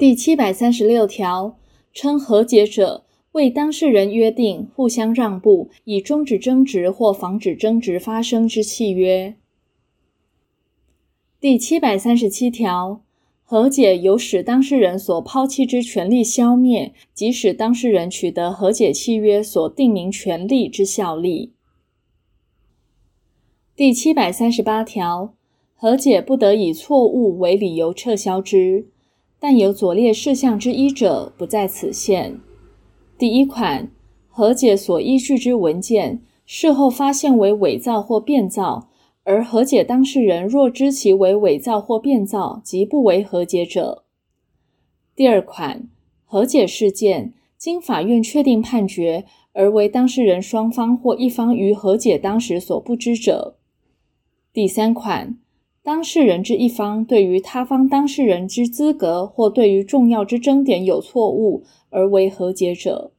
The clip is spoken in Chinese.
第七百三十六条，称和解者，为当事人约定互相让步，以终止争执或防止争执发生之契约。第七百三十七条，和解有使当事人所抛弃之权利消灭，即使当事人取得和解契约所订明权利之效力。第七百三十八条，和解不得以错误为理由撤销之。但有左列事项之一者，不在此限。第一款，和解所依据之文件，事后发现为伪造或变造，而和解当事人若知其为伪造或变造，即不为和解者。第二款，和解事件经法院确定判决，而为当事人双方或一方于和解当时所不知者。第三款。当事人之一方对于他方当事人之资格或对于重要之争点有错误而为和解者。